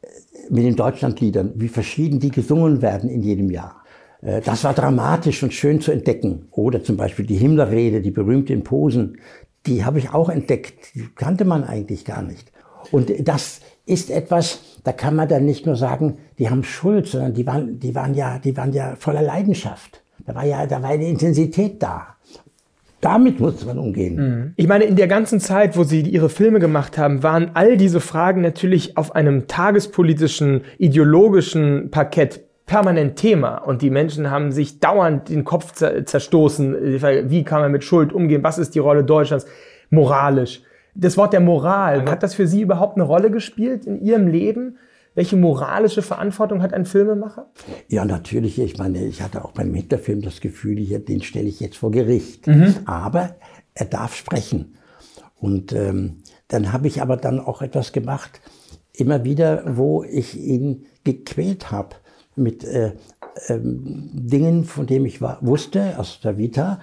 äh, mit den Deutschlandliedern, wie verschieden die gesungen werden in jedem Jahr. Das war dramatisch und schön zu entdecken. Oder zum Beispiel die Himmlerrede, die berühmte in Posen, die habe ich auch entdeckt. Die kannte man eigentlich gar nicht. Und das ist etwas, da kann man dann nicht nur sagen, die haben Schuld, sondern die waren, die waren ja, die waren ja voller Leidenschaft. Da war ja, da war eine Intensität da. Damit muss man umgehen. Mhm. Ich meine, in der ganzen Zeit, wo Sie ihre Filme gemacht haben, waren all diese Fragen natürlich auf einem tagespolitischen, ideologischen Parkett permanent Thema und die Menschen haben sich dauernd den Kopf zerstoßen. Wie kann man mit Schuld umgehen? Was ist die Rolle Deutschlands moralisch? Das Wort der Moral, hat das für Sie überhaupt eine Rolle gespielt in Ihrem Leben? Welche moralische Verantwortung hat ein Filmemacher? Ja, natürlich. Ich meine, ich hatte auch beim Hinterfilm das Gefühl, hier, den stelle ich jetzt vor Gericht. Mhm. Aber er darf sprechen. Und ähm, dann habe ich aber dann auch etwas gemacht, immer wieder, wo ich ihn gequält habe mit äh, ähm, Dingen, von denen ich war, wusste aus der Vita,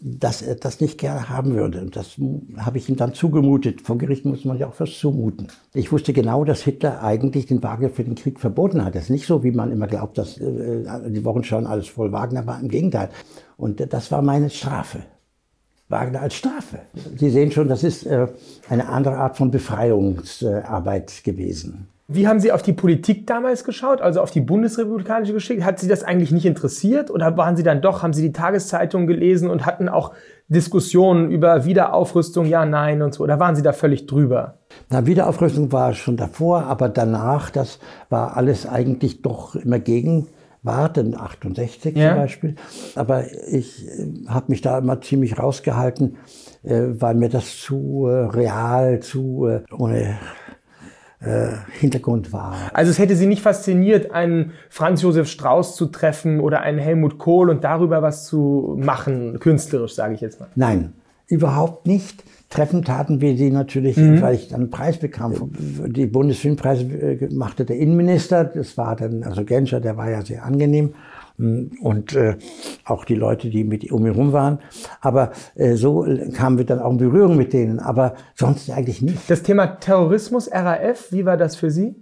dass er das nicht gerne haben würde. Und das habe ich ihm dann zugemutet. Vor Gericht muss man ja auch was zumuten. Ich wusste genau, dass Hitler eigentlich den Wagner für den Krieg verboten hat. Das ist nicht so, wie man immer glaubt, dass äh, die Wochenschauen alles voll Wagner war. Im Gegenteil. Und äh, das war meine Strafe. Wagner als Strafe. Sie sehen schon, das ist äh, eine andere Art von Befreiungsarbeit gewesen. Wie haben Sie auf die Politik damals geschaut, also auf die bundesrepublikanische Geschichte? Hat Sie das eigentlich nicht interessiert oder waren Sie dann doch, haben Sie die Tageszeitung gelesen und hatten auch Diskussionen über Wiederaufrüstung, ja, nein und so? Oder waren Sie da völlig drüber? Na, Wiederaufrüstung war schon davor, aber danach, das war alles eigentlich doch immer gegen Warten, 68 ja. zum Beispiel. Aber ich äh, habe mich da immer ziemlich rausgehalten, äh, weil mir das zu äh, real, zu ohne äh, Hintergrund war. Also es hätte Sie nicht fasziniert, einen Franz Josef Strauß zu treffen oder einen Helmut Kohl und darüber was zu machen, künstlerisch, sage ich jetzt mal. Nein, überhaupt nicht. Treffen taten wir sie natürlich, mhm. weil ich dann einen Preis bekam. Die Bundesfilmpreise äh, machte der Innenminister, das war dann, also Genscher, der war ja sehr angenehm und äh, auch die Leute, die mit um ihn rum waren. Aber äh, so kamen wir dann auch in Berührung mit denen, aber sonst eigentlich nicht. Das Thema Terrorismus, RAF, wie war das für Sie?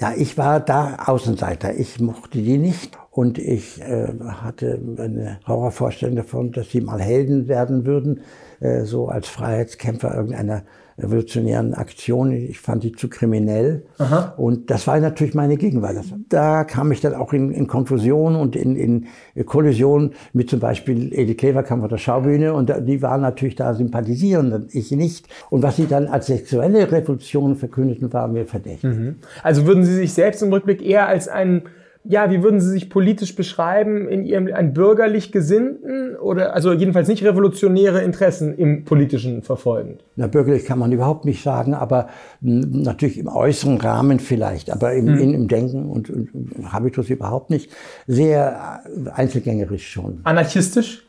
Ja, ich war da Außenseiter. Ich mochte die nicht und ich äh, hatte eine Horrorvorstellung davon, dass sie mal Helden werden würden, äh, so als Freiheitskämpfer irgendeiner revolutionären Aktion. Ich fand die zu kriminell. Aha. Und das war natürlich meine Gegenwart. Da kam ich dann auch in, in Konfusion und in, in Kollision mit zum Beispiel Edith Klever kam von der Schaubühne und die waren natürlich da sympathisierend, ich nicht. Und was sie dann als sexuelle Revolution verkündeten, war mir verdächtig. Mhm. Also würden Sie sich selbst im Rückblick eher als einen ja, wie würden Sie sich politisch beschreiben in Ihrem ein bürgerlich Gesinnten oder also jedenfalls nicht revolutionäre Interessen im politischen verfolgen? Na, bürgerlich kann man überhaupt nicht sagen, aber natürlich im äußeren Rahmen vielleicht, aber im, hm. in, im Denken und, und Habitus überhaupt nicht. Sehr einzelgängerisch schon. Anarchistisch?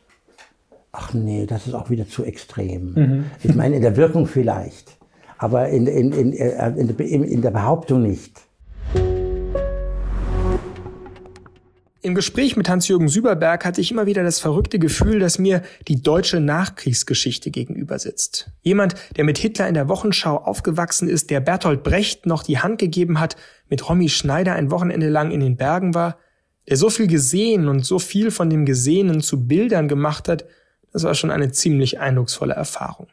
Ach nee, das ist auch wieder zu extrem. Mhm. Ich meine, in der Wirkung vielleicht, aber in, in, in, in, in der Behauptung nicht. Im Gespräch mit Hans-Jürgen Süberberg hatte ich immer wieder das verrückte Gefühl, dass mir die deutsche Nachkriegsgeschichte gegenüber sitzt. Jemand, der mit Hitler in der Wochenschau aufgewachsen ist, der Bertolt Brecht noch die Hand gegeben hat, mit Romy Schneider ein Wochenende lang in den Bergen war, der so viel gesehen und so viel von dem Gesehenen zu Bildern gemacht hat, das war schon eine ziemlich eindrucksvolle Erfahrung.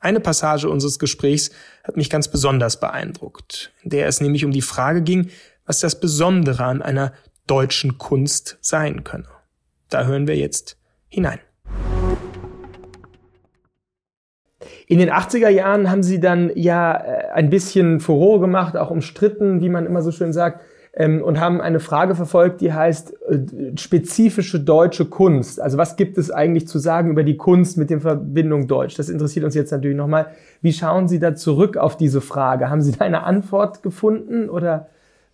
Eine Passage unseres Gesprächs hat mich ganz besonders beeindruckt, in der es nämlich um die Frage ging, was das Besondere an einer deutschen Kunst sein könne. Da hören wir jetzt hinein. In den 80er Jahren haben sie dann ja äh, ein bisschen Furore gemacht, auch umstritten, wie man immer so schön sagt, ähm, und haben eine Frage verfolgt, die heißt äh, spezifische deutsche Kunst. Also was gibt es eigentlich zu sagen über die Kunst mit der Verbindung Deutsch? Das interessiert uns jetzt natürlich nochmal. Wie schauen Sie da zurück auf diese Frage? Haben Sie da eine Antwort gefunden oder?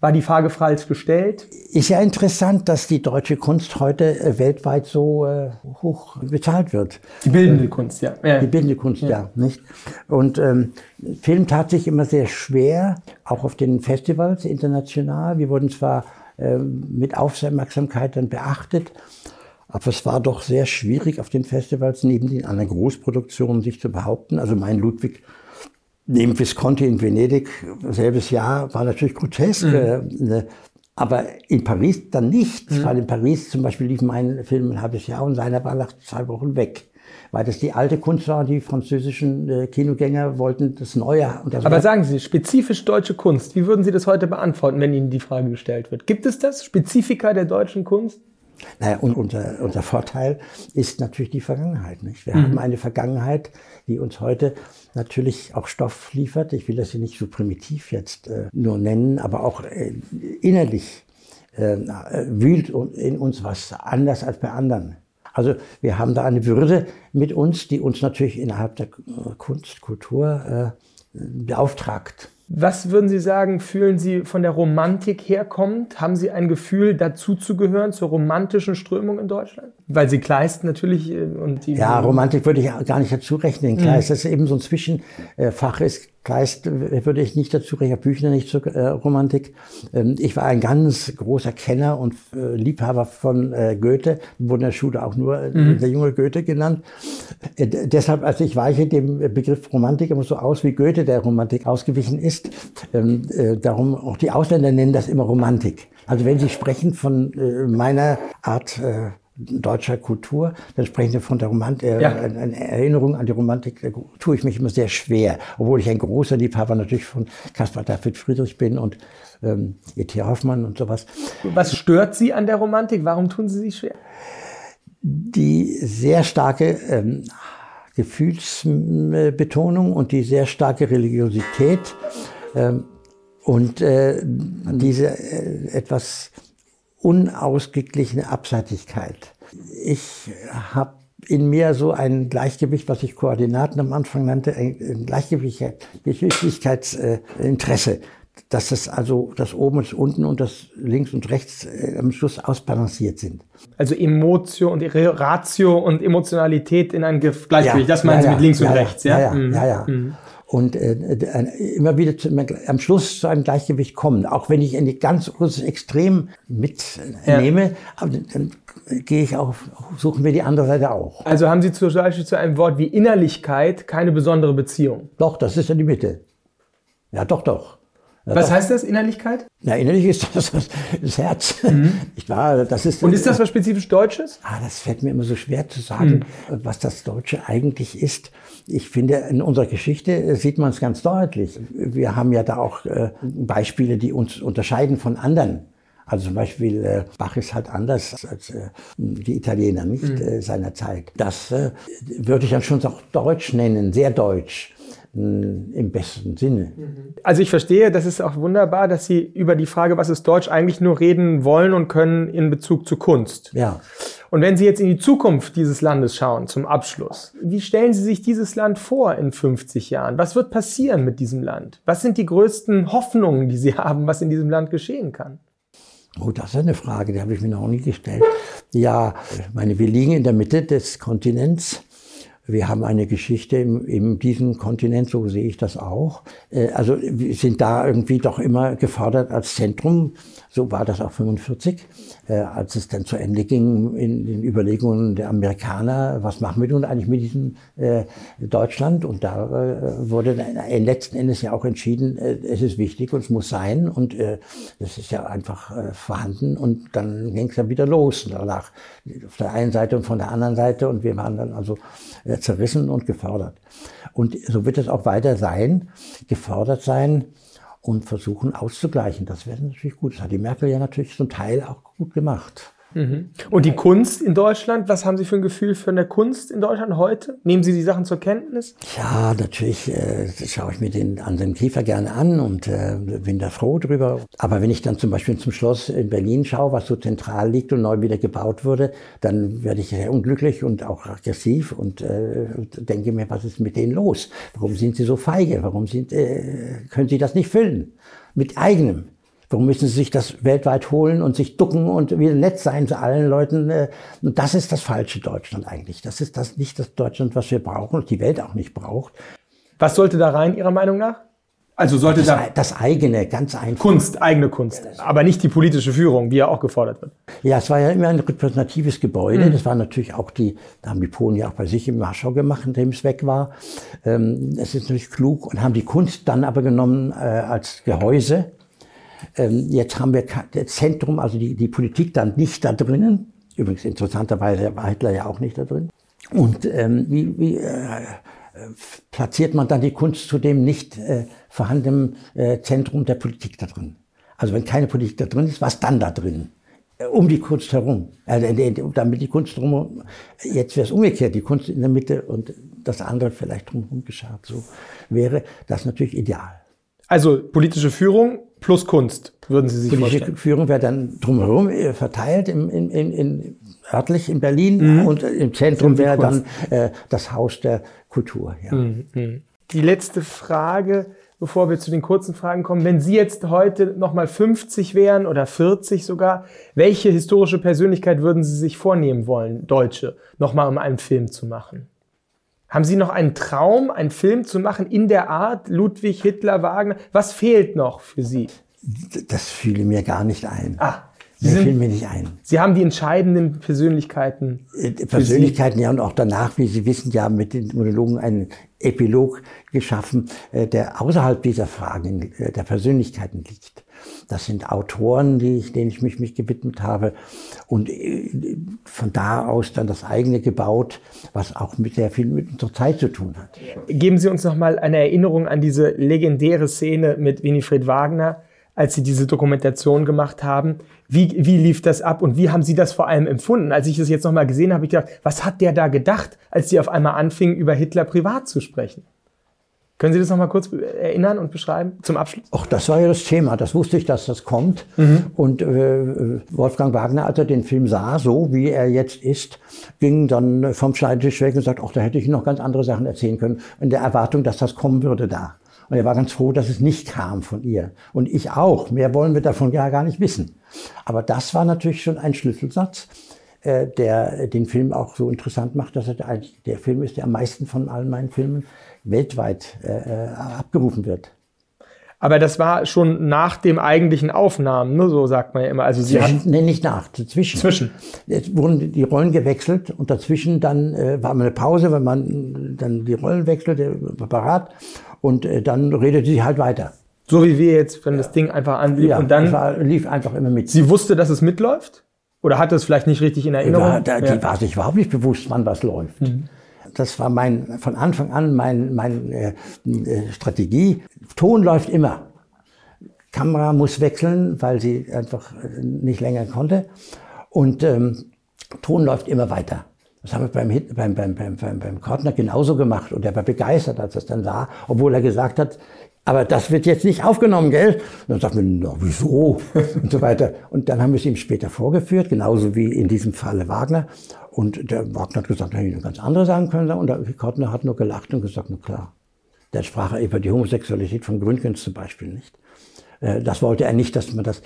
War die Frage falsch gestellt? Ist ja interessant, dass die deutsche Kunst heute äh, weltweit so äh, hoch bezahlt wird. Die bildende Kunst, ja. ja. Die bildende Kunst, ja, ja nicht? Und ähm, Film tat sich immer sehr schwer, auch auf den Festivals international. Wir wurden zwar äh, mit Aufmerksamkeit dann beachtet, aber es war doch sehr schwierig auf den Festivals neben den anderen Großproduktionen sich zu behaupten. Also mein Ludwig Neben Visconti in Venedig, selbes Jahr, war natürlich grotesk. Mhm. Eine Aber in Paris dann nicht, mhm. weil in Paris zum Beispiel lief mein Film ein halbes Jahr und seiner war nach zwei Wochen weg. Weil das die alte Kunst war, die französischen äh, Kinogänger wollten das Neue. Das Aber sagen Sie, spezifisch deutsche Kunst, wie würden Sie das heute beantworten, wenn Ihnen die Frage gestellt wird? Gibt es das, Spezifika der deutschen Kunst? Naja, und unser, unser Vorteil ist natürlich die Vergangenheit. Nicht? Wir mhm. haben eine Vergangenheit, die uns heute natürlich auch Stoff liefert. Ich will das hier nicht so primitiv jetzt äh, nur nennen, aber auch äh, innerlich äh, wühlt in uns was anders als bei anderen. Also wir haben da eine Würde mit uns, die uns natürlich innerhalb der Kunst, Kultur äh, beauftragt. Was würden Sie sagen, fühlen Sie von der Romantik herkommend? Haben Sie ein Gefühl, dazuzugehören zur romantischen Strömung in Deutschland? Weil Sie Kleist natürlich äh, und die. Ja, Romantik würde ich gar nicht dazu rechnen. Kleist, mhm. das ist eben so ein Zwischenfach ist. Kleist würde ich nicht dazu rechnen, Büchner nicht zur äh, Romantik. Ähm, ich war ein ganz großer Kenner und äh, Liebhaber von äh, Goethe, wurde in der Schule auch nur äh, mhm. der junge Goethe genannt. Äh, deshalb, also ich weiche dem Begriff Romantik immer so aus, wie Goethe der Romantik ausgewichen ist. Ähm, äh, darum auch die Ausländer nennen das immer Romantik. Also wenn Sie sprechen von meiner Art deutscher Kultur, dann sprechen Sie von der Romantik, äh, ja. eine Erinnerung an die Romantik, äh, tue ich mich immer sehr schwer, obwohl ich ein großer Liebhaber natürlich von Caspar David Friedrich bin und ähm, E.T. Hoffmann und sowas. Was stört Sie an der Romantik? Warum tun Sie sich schwer? Die sehr starke ähm, Gefühlsbetonung und die sehr starke Religiosität ähm, und äh, diese äh, etwas unausgeglichene Abseitigkeit. Ich habe in mir so ein Gleichgewicht, was ich Koordinaten am Anfang nannte, ein Gleichgewichtigkeitsinteresse. Dass das also das oben und das unten und das links und rechts äh, am Schluss ausbalanciert sind. Also Emotio und Ratio und Emotionalität in ein Gleichgewicht. Ja, das meinen ja, Sie mit links ja, und rechts, ja? Ja, ja, mhm. ja. Und äh, immer wieder zu, am Schluss zu einem Gleichgewicht kommen. Auch wenn ich ein ganz großes Extrem mitnehme, ja. dann gehe ich auch, suchen wir die andere Seite auch. Also haben Sie zum Beispiel zu einem Wort wie Innerlichkeit keine besondere Beziehung? Doch, das ist ja die Mitte. Ja, doch, doch. Was heißt das, Innerlichkeit? Ja, innerlich ist das das, Herz. Mhm. Ich war, das ist, Und ist das was spezifisch Deutsches? Ah, das fällt mir immer so schwer zu sagen, mhm. was das Deutsche eigentlich ist. Ich finde, in unserer Geschichte sieht man es ganz deutlich. Wir haben ja da auch äh, Beispiele, die uns unterscheiden von anderen. Also zum Beispiel äh, Bach ist halt anders als äh, die Italiener, nicht mhm. äh, seiner Zeit. Das äh, würde ich dann schon auch deutsch nennen, sehr deutsch im besten Sinne. Also ich verstehe, das ist auch wunderbar, dass Sie über die Frage, was ist Deutsch, eigentlich nur reden wollen und können in Bezug zu Kunst. Ja. Und wenn Sie jetzt in die Zukunft dieses Landes schauen, zum Abschluss, wie stellen Sie sich dieses Land vor in 50 Jahren? Was wird passieren mit diesem Land? Was sind die größten Hoffnungen, die Sie haben, was in diesem Land geschehen kann? Oh, das ist eine Frage, die habe ich mir noch nie gestellt. Ja, ich meine, wir liegen in der Mitte des Kontinents wir haben eine Geschichte in, in diesem Kontinent, so sehe ich das auch. Äh, also wir sind da irgendwie doch immer gefordert als Zentrum. So war das auch 45, äh, als es dann zu Ende ging in den Überlegungen der Amerikaner, was machen wir nun eigentlich mit diesem äh, Deutschland? Und da äh, wurde dann letzten Endes ja auch entschieden, äh, es ist wichtig und es muss sein und äh, das ist ja einfach äh, vorhanden und dann ging es dann wieder los danach auf der einen Seite und von der anderen Seite und wir waren dann also äh, zerrissen und gefördert. Und so wird es auch weiter sein, gefördert sein und versuchen auszugleichen. Das wäre natürlich gut. Das hat die Merkel ja natürlich zum Teil auch gut gemacht. Mhm. Und die Kunst in Deutschland, was haben Sie für ein Gefühl für eine Kunst in Deutschland heute? Nehmen Sie die Sachen zur Kenntnis? Ja, natürlich äh, schaue ich mir den Anselm Kiefer gerne an und äh, bin da froh drüber. Aber wenn ich dann zum Beispiel zum Schloss in Berlin schaue, was so zentral liegt und neu wieder gebaut wurde, dann werde ich sehr unglücklich und auch aggressiv und äh, denke mir, was ist mit denen los? Warum sind sie so feige? Warum sind, äh, können sie das nicht füllen? Mit eigenem. Warum müssen sie sich das weltweit holen und sich ducken und wieder nett sein zu allen Leuten? Äh, und das ist das falsche Deutschland eigentlich. Das ist das nicht das Deutschland, was wir brauchen und die Welt auch nicht braucht. Was sollte da rein, Ihrer Meinung nach? Also sollte das, da das eigene, ganz einfach. Kunst, eigene Kunst, aber nicht die politische Führung, wie ja auch gefordert wird. Ja, es war ja immer ein repräsentatives Gebäude. Mhm. Das war natürlich auch die, da haben die Polen ja auch bei sich im Warschau gemacht, indem es weg war. Ähm, es ist natürlich klug und haben die Kunst dann aber genommen äh, als Gehäuse jetzt haben wir das Zentrum, also die, die Politik dann nicht da drinnen. Übrigens interessanterweise war Hitler ja auch nicht da drin. Und ähm, wie, wie äh, platziert man dann die Kunst zu dem nicht äh, vorhandenen äh, Zentrum der Politik da drin? Also wenn keine Politik da drin ist, was dann da drin? Äh, um die Kunst herum. Also damit die Kunst drumherum, jetzt wäre es umgekehrt, die Kunst in der Mitte und das andere vielleicht drumherum geschah. So wäre das natürlich ideal. Also politische Führung plus Kunst, würden Sie sich politische vorstellen? Führung wäre dann drumherum äh, verteilt, im, in, in, in, örtlich in Berlin mhm. und im Zentrum wäre dann äh, das Haus der Kultur. Ja. Mhm, mhm. Die letzte Frage bevor wir zu den kurzen Fragen kommen. Wenn Sie jetzt heute nochmal 50 wären oder 40 sogar, welche historische Persönlichkeit würden Sie sich vornehmen wollen, Deutsche, nochmal um einen Film zu machen? Haben Sie noch einen Traum, einen Film zu machen in der Art Ludwig, Hitler, Wagner? Was fehlt noch für Sie? Das fiele mir gar nicht ein. Ah, Sie sind, fiel mir nicht ein. Sie haben die entscheidenden Persönlichkeiten. Äh, Persönlichkeiten, ja, und auch danach, wie Sie wissen, ja, mit den Monologen einen Epilog geschaffen, äh, der außerhalb dieser Fragen äh, der Persönlichkeiten liegt. Das sind Autoren, die ich, denen ich mich, mich gewidmet habe und von da aus dann das eigene gebaut, was auch mit sehr viel mit unserer Zeit zu tun hat. Geben Sie uns noch mal eine Erinnerung an diese legendäre Szene mit Winifred Wagner, als Sie diese Dokumentation gemacht haben. Wie, wie lief das ab und wie haben Sie das vor allem empfunden? Als ich das jetzt nochmal gesehen habe, habe ich gedacht, was hat der da gedacht, als Sie auf einmal anfingen, über Hitler privat zu sprechen? Können Sie das nochmal kurz erinnern und beschreiben zum Abschluss? Ach, das war ja das Thema. Das wusste ich, dass das kommt. Mhm. Und äh, Wolfgang Wagner, als er den Film sah, so wie er jetzt ist, ging dann vom Schneidetisch weg und sagt, ach, da hätte ich noch ganz andere Sachen erzählen können. In der Erwartung, dass das kommen würde da. Und er war ganz froh, dass es nicht kam von ihr. Und ich auch. Mehr wollen wir davon ja gar nicht wissen. Aber das war natürlich schon ein Schlüsselsatz, äh, der den Film auch so interessant macht, dass er der, der Film ist, der am meisten von allen meinen Filmen weltweit äh, äh abgerufen wird. Aber das war schon nach dem eigentlichen Aufnahmen, ne? so sagt man ja immer. Also Sie zwischen, nee, nicht nach, dazwischen. Zwischen. Jetzt wurden die Rollen gewechselt und dazwischen dann äh, war eine Pause, wenn man dann die Rollen wechselte, parat und äh, dann redete sie halt weiter. So wie wir jetzt, wenn ja. das Ding einfach anlief ja, und dann war, lief einfach immer mit. Sie wusste, dass es mitläuft? Oder hatte es vielleicht nicht richtig in Erinnerung? Ja, da, die war sich überhaupt nicht bewusst, wann was läuft. Mhm. Das war mein, von Anfang an meine mein, äh, äh, Strategie. Ton läuft immer. Kamera muss wechseln, weil sie einfach äh, nicht länger konnte. Und ähm, Ton läuft immer weiter. Das haben wir beim, beim, beim, beim, beim, Kortner genauso gemacht. Und er war begeistert, als das dann sah, obwohl er gesagt hat, aber das wird jetzt nicht aufgenommen, gell? Und dann sagt man, na, wieso? und so weiter. Und dann haben wir es ihm später vorgeführt, genauso wie in diesem Falle Wagner. Und der Wagner hat gesagt, er hätte ganz andere sagen können. Und der Kortner hat nur gelacht und gesagt, na klar. Der sprach über die Homosexualität von Gründgens zum Beispiel nicht. Äh, das wollte er nicht, dass man das äh,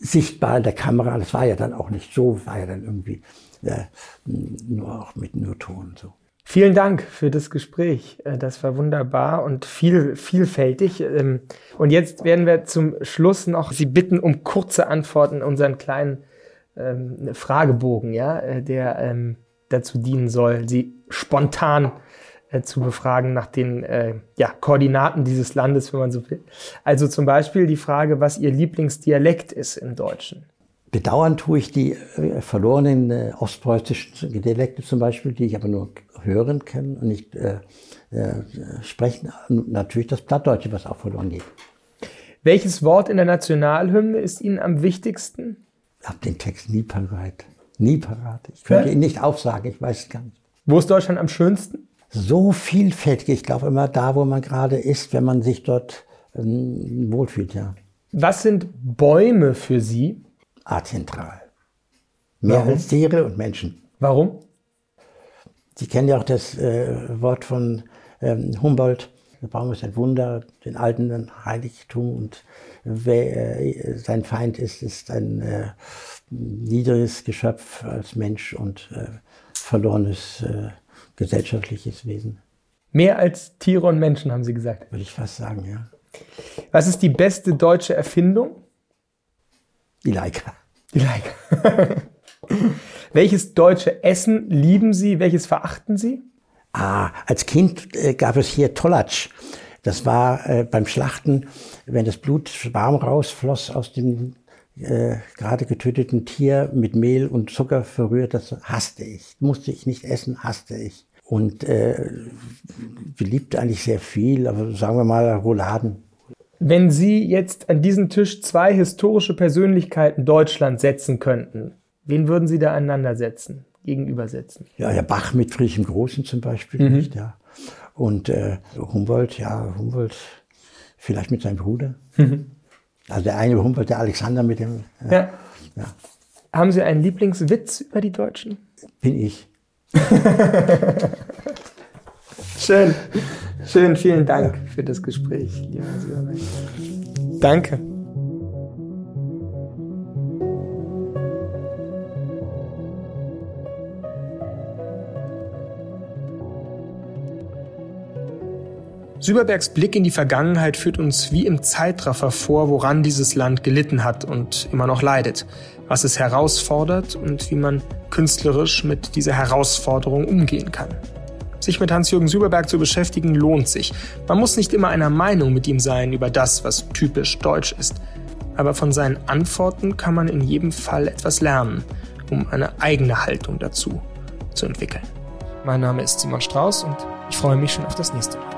sichtbar in der Kamera, das war ja dann auch nicht so, war ja dann irgendwie äh, nur auch mit nur Ton so. Vielen Dank für das Gespräch. Das war wunderbar und viel, vielfältig. Ähm, und jetzt werden wir zum Schluss noch Sie bitten um kurze Antworten unseren kleinen ähm, Fragebogen, ja, äh, der ähm, dazu dienen soll, sie spontan äh, zu befragen nach den äh, ja, Koordinaten dieses Landes, wenn man so will. Also zum Beispiel die Frage, was Ihr Lieblingsdialekt ist im Deutschen. Bedauern tue ich die äh, verlorenen äh, ostpreußischen Dialekte zum Beispiel, die ich aber nur hören kann und nicht äh, äh, sprechen. Und natürlich das Plattdeutsche, was auch verloren geht. Welches Wort in der Nationalhymne ist Ihnen am wichtigsten? habe den Text nie parat. Nie parat. Ich könnte ja? ihn nicht aufsagen, ich weiß es gar nicht. Wo ist Deutschland am schönsten? So vielfältig. Ich glaube immer da, wo man gerade ist, wenn man sich dort ähm, wohlfühlt, ja. Was sind Bäume für Sie? Azentral. Mehr Warum? als Tiere und Menschen. Warum? Sie kennen ja auch das äh, Wort von ähm, Humboldt. Der Baum ist ein Wunder, den Alten Heiligtum und wer äh, sein Feind ist, ist ein äh, niedriges Geschöpf als Mensch und äh, verlorenes äh, gesellschaftliches Wesen. Mehr als Tiere und Menschen, haben Sie gesagt. Würde ich fast sagen, ja. Was ist die beste deutsche Erfindung? Die Leica. Die Leica. welches deutsche Essen lieben Sie, welches verachten Sie? Ah, als Kind äh, gab es hier Tollatsch Das war äh, beim Schlachten, wenn das Blut warm rausfloss aus dem äh, gerade getöteten Tier mit Mehl und Zucker verrührt, das hasste ich. Musste ich nicht essen, hasste ich. Und äh, beliebt eigentlich sehr viel, aber sagen wir mal Rouladen. Wenn Sie jetzt an diesen Tisch zwei historische Persönlichkeiten Deutschland setzen könnten, wen würden Sie da aneinander setzen, gegenübersetzen? Ja, ja, Bach mit Friedrich im Großen zum Beispiel, mhm. nicht, ja. Und äh, Humboldt, ja, Humboldt vielleicht mit seinem Bruder. Mhm. Also der eine Humboldt, der Alexander mit dem. Ja. ja. ja. Haben Sie einen Lieblingswitz über die Deutschen? Bin ich. Schön. Schön, vielen Dank ja. für das Gespräch, lieber Danke. Süberbergs Blick in die Vergangenheit führt uns wie im Zeitraffer vor, woran dieses Land gelitten hat und immer noch leidet, was es herausfordert und wie man künstlerisch mit dieser Herausforderung umgehen kann. Sich mit Hans-Jürgen Süberberg zu beschäftigen lohnt sich. Man muss nicht immer einer Meinung mit ihm sein über das, was typisch deutsch ist. Aber von seinen Antworten kann man in jedem Fall etwas lernen, um eine eigene Haltung dazu zu entwickeln. Mein Name ist Simon Strauß und ich freue mich schon auf das nächste Mal.